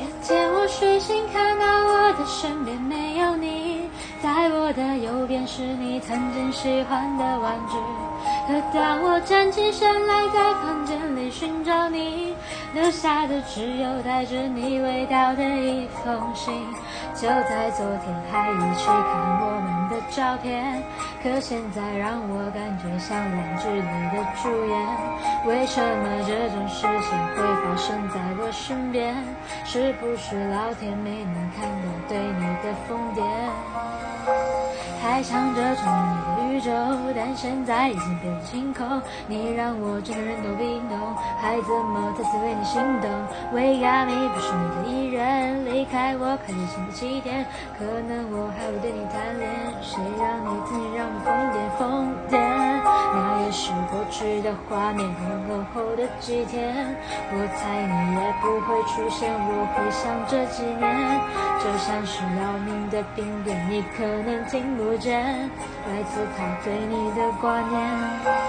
有天我睡醒，看到我的身边没有你，在我的右边是你曾经喜欢的玩具。可当我站起身来，在房间里寻找你，留下的只有带着你味道的一封信。就在昨天还一起看我们的照片，可现在让我感觉像烂剧里的主演。为什么这种事情会发生在身边？是不是老天没能看到对你的疯癫？还想着从你的宇宙，但现在已经变清空。你让我整个人都冰冻，还怎么再次为你心动？为阿米不是你的艺人，离开我开始新的起点。可能我还会对你贪恋，谁让你曾经让我疯癫疯癫？是过去的画面，很后的几天，我猜你也不会出现。我回想这几年，就像是要命的病变，你可能听不见来自他对你的挂念。